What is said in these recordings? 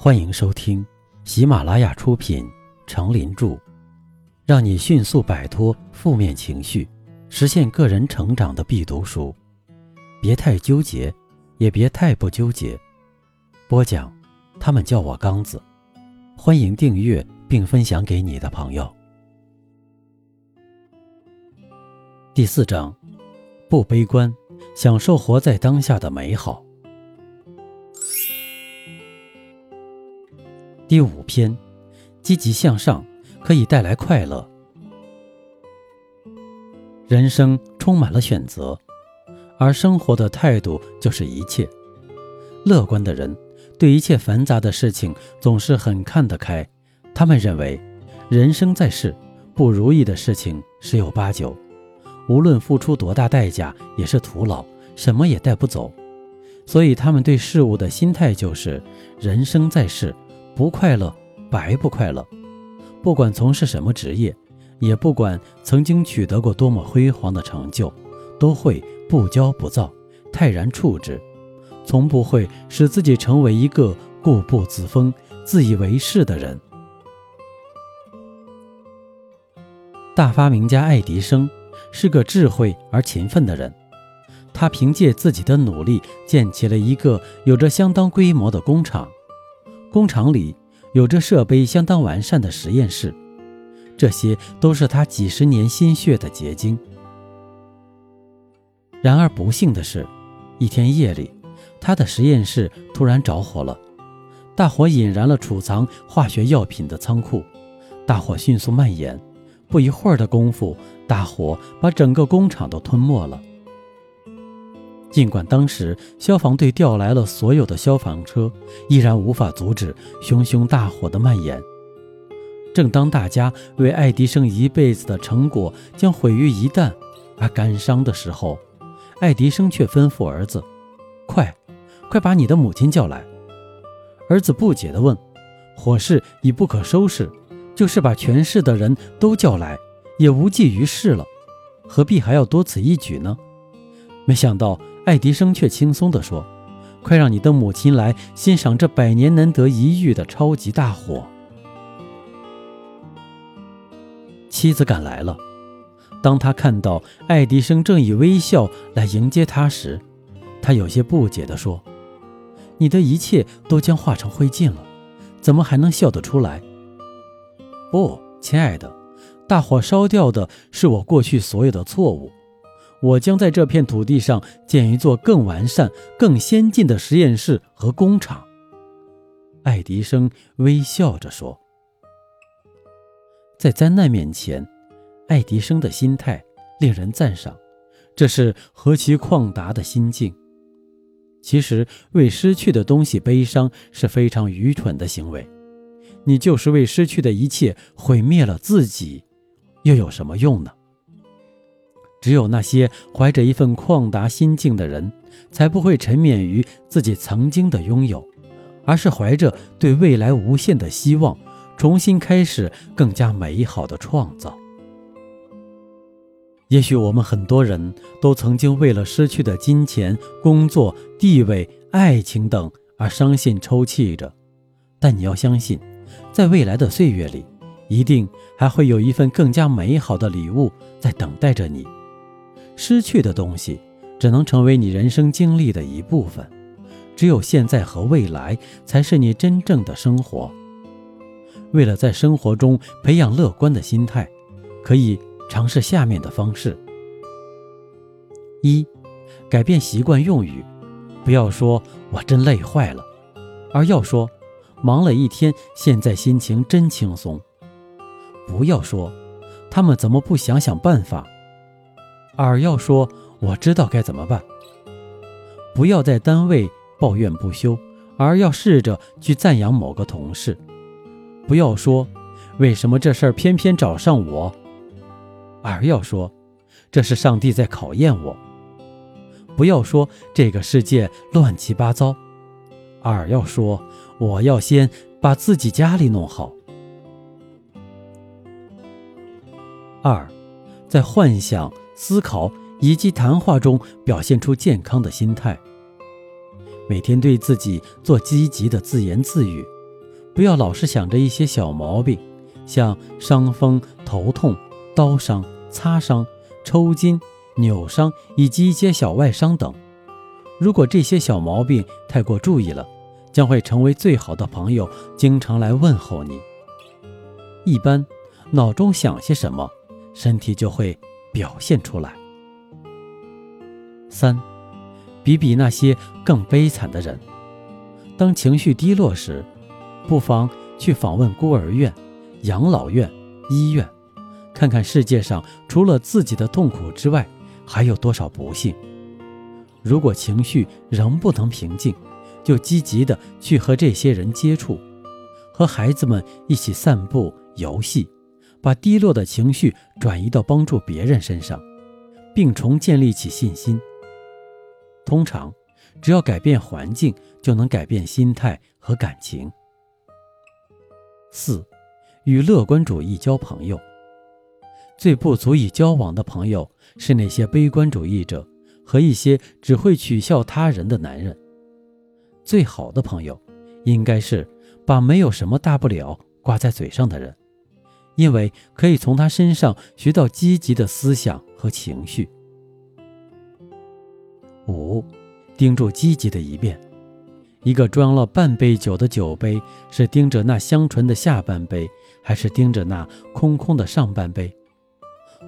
欢迎收听喜马拉雅出品《成林著》，让你迅速摆脱负面情绪，实现个人成长的必读书。别太纠结，也别太不纠结。播讲，他们叫我刚子。欢迎订阅并分享给你的朋友。第四章，不悲观，享受活在当下的美好。第五篇，积极向上可以带来快乐。人生充满了选择，而生活的态度就是一切。乐观的人对一切繁杂的事情总是很看得开，他们认为人生在世，不如意的事情十有八九，无论付出多大代价也是徒劳，什么也带不走。所以他们对事物的心态就是人生在世。不快乐，白不快乐。不管从事什么职业，也不管曾经取得过多么辉煌的成就，都会不骄不躁，泰然处之，从不会使自己成为一个固步自封、自以为是的人。大发明家爱迪生是个智慧而勤奋的人，他凭借自己的努力建起了一个有着相当规模的工厂。工厂里有着设备相当完善的实验室，这些都是他几十年心血的结晶。然而不幸的是，一天夜里，他的实验室突然着火了，大火引燃了储藏化学药品的仓库，大火迅速蔓延，不一会儿的功夫，大火把整个工厂都吞没了。尽管当时消防队调来了所有的消防车，依然无法阻止熊熊大火的蔓延。正当大家为爱迪生一辈子的成果将毁于一旦而感伤的时候，爱迪生却吩咐儿子：“快，快把你的母亲叫来。”儿子不解地问：“火势已不可收拾，就是把全市的人都叫来，也无济于事了，何必还要多此一举呢？”没想到。爱迪生却轻松地说：“快让你的母亲来欣赏这百年难得一遇的超级大火。”妻子赶来了。当他看到爱迪生正以微笑来迎接他时，他有些不解地说：“你的一切都将化成灰烬了，怎么还能笑得出来？”“不，亲爱的，大火烧掉的是我过去所有的错误。”我将在这片土地上建一座更完善、更先进的实验室和工厂。”爱迪生微笑着说。在灾难面前，爱迪生的心态令人赞赏。这是何其旷达的心境！其实，为失去的东西悲伤是非常愚蠢的行为。你就是为失去的一切毁灭了自己，又有什么用呢？只有那些怀着一份旷达心境的人，才不会沉湎于自己曾经的拥有，而是怀着对未来无限的希望，重新开始更加美好的创造。也许我们很多人都曾经为了失去的金钱、工作、地位、爱情等而伤心抽泣着，但你要相信，在未来的岁月里，一定还会有一份更加美好的礼物在等待着你。失去的东西只能成为你人生经历的一部分，只有现在和未来才是你真正的生活。为了在生活中培养乐观的心态，可以尝试下面的方式：一、改变习惯用语，不要说我真累坏了，而要说忙了一天，现在心情真轻松。不要说他们怎么不想想办法。而要说我知道该怎么办，不要在单位抱怨不休，而要试着去赞扬某个同事。不要说为什么这事儿偏偏找上我，而要说这是上帝在考验我。不要说这个世界乱七八糟，而要说我要先把自己家里弄好。二，在幻想。思考以及谈话中表现出健康的心态。每天对自己做积极的自言自语，不要老是想着一些小毛病，像伤风、头痛、刀伤、擦伤、抽筋、扭伤以及一些小外伤等。如果这些小毛病太过注意了，将会成为最好的朋友，经常来问候你。一般，脑中想些什么，身体就会表现出来。三，比比那些更悲惨的人。当情绪低落时，不妨去访问孤儿院、养老院、医院，看看世界上除了自己的痛苦之外，还有多少不幸。如果情绪仍不能平静，就积极的去和这些人接触，和孩子们一起散步、游戏，把低落的情绪转移到帮助别人身上，并重建立起信心。通常，只要改变环境，就能改变心态和感情。四，与乐观主义交朋友。最不足以交往的朋友是那些悲观主义者和一些只会取笑他人的男人。最好的朋友，应该是把没有什么大不了挂在嘴上的人，因为可以从他身上学到积极的思想和情绪。五，盯住积极的一面。一个装了半杯酒的酒杯，是盯着那香醇的下半杯，还是盯着那空空的上半杯？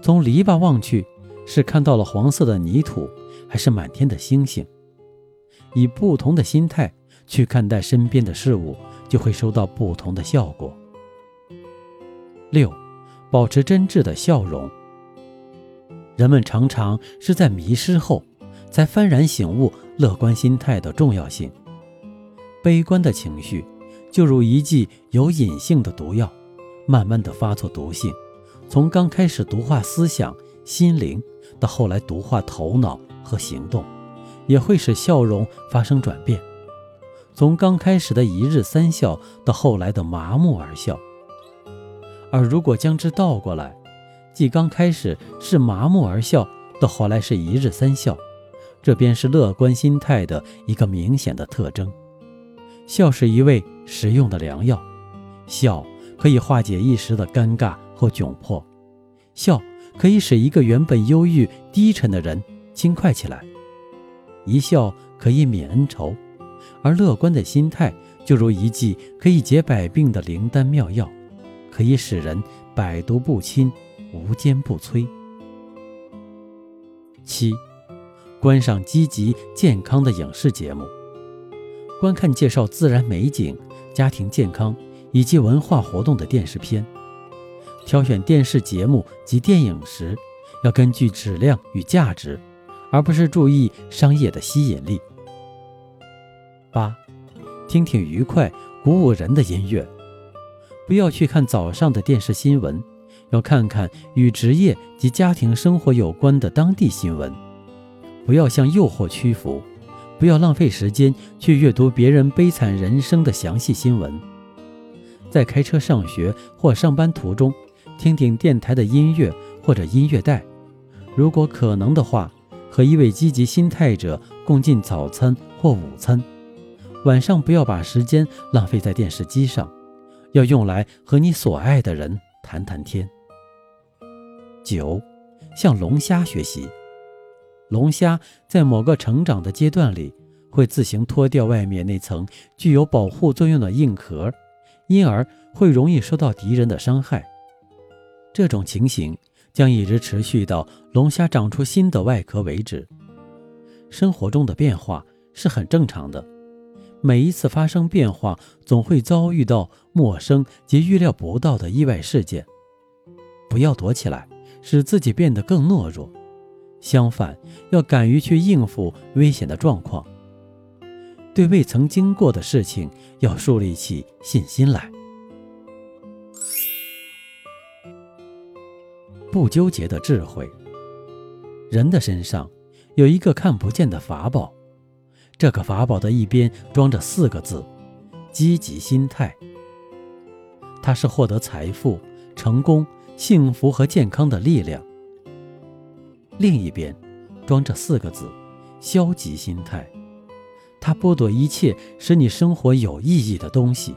从篱笆望去，是看到了黄色的泥土，还是满天的星星？以不同的心态去看待身边的事物，就会收到不同的效果。六，保持真挚的笑容。人们常常是在迷失后。才幡然醒悟乐观心态的重要性。悲观的情绪就如一剂有隐性的毒药，慢慢的发作毒性，从刚开始毒化思想、心灵，到后来毒化头脑和行动，也会使笑容发生转变，从刚开始的一日三笑，到后来的麻木而笑。而如果将之倒过来，即刚开始是麻木而笑，到后来是一日三笑。这便是乐观心态的一个明显的特征。笑是一味实用的良药，笑可以化解一时的尴尬或窘迫，笑可以使一个原本忧郁低沉的人轻快起来。一笑可以免恩仇，而乐观的心态就如一剂可以解百病的灵丹妙药，可以使人百毒不侵，无坚不摧。七。观赏积极健康的影视节目，观看介绍自然美景、家庭健康以及文化活动的电视片。挑选电视节目及电影时，要根据质量与价值，而不是注意商业的吸引力。八，听听愉快、鼓舞人的音乐。不要去看早上的电视新闻，要看看与职业及家庭生活有关的当地新闻。不要向诱惑屈服，不要浪费时间去阅读别人悲惨人生的详细新闻。在开车上学或上班途中，听听电台的音乐或者音乐带。如果可能的话，和一位积极心态者共进早餐或午餐。晚上不要把时间浪费在电视机上，要用来和你所爱的人谈谈天。九，向龙虾学习。龙虾在某个成长的阶段里，会自行脱掉外面那层具有保护作用的硬壳，因而会容易受到敌人的伤害。这种情形将一直持续到龙虾长出新的外壳为止。生活中的变化是很正常的，每一次发生变化，总会遭遇到陌生及预料不到的意外事件。不要躲起来，使自己变得更懦弱。相反，要敢于去应付危险的状况。对未曾经过的事情，要树立起信心来。不纠结的智慧。人的身上有一个看不见的法宝，这个法宝的一边装着四个字：积极心态。它是获得财富、成功、幸福和健康的力量。另一边，装着四个字：消极心态。它剥夺一切使你生活有意义的东西。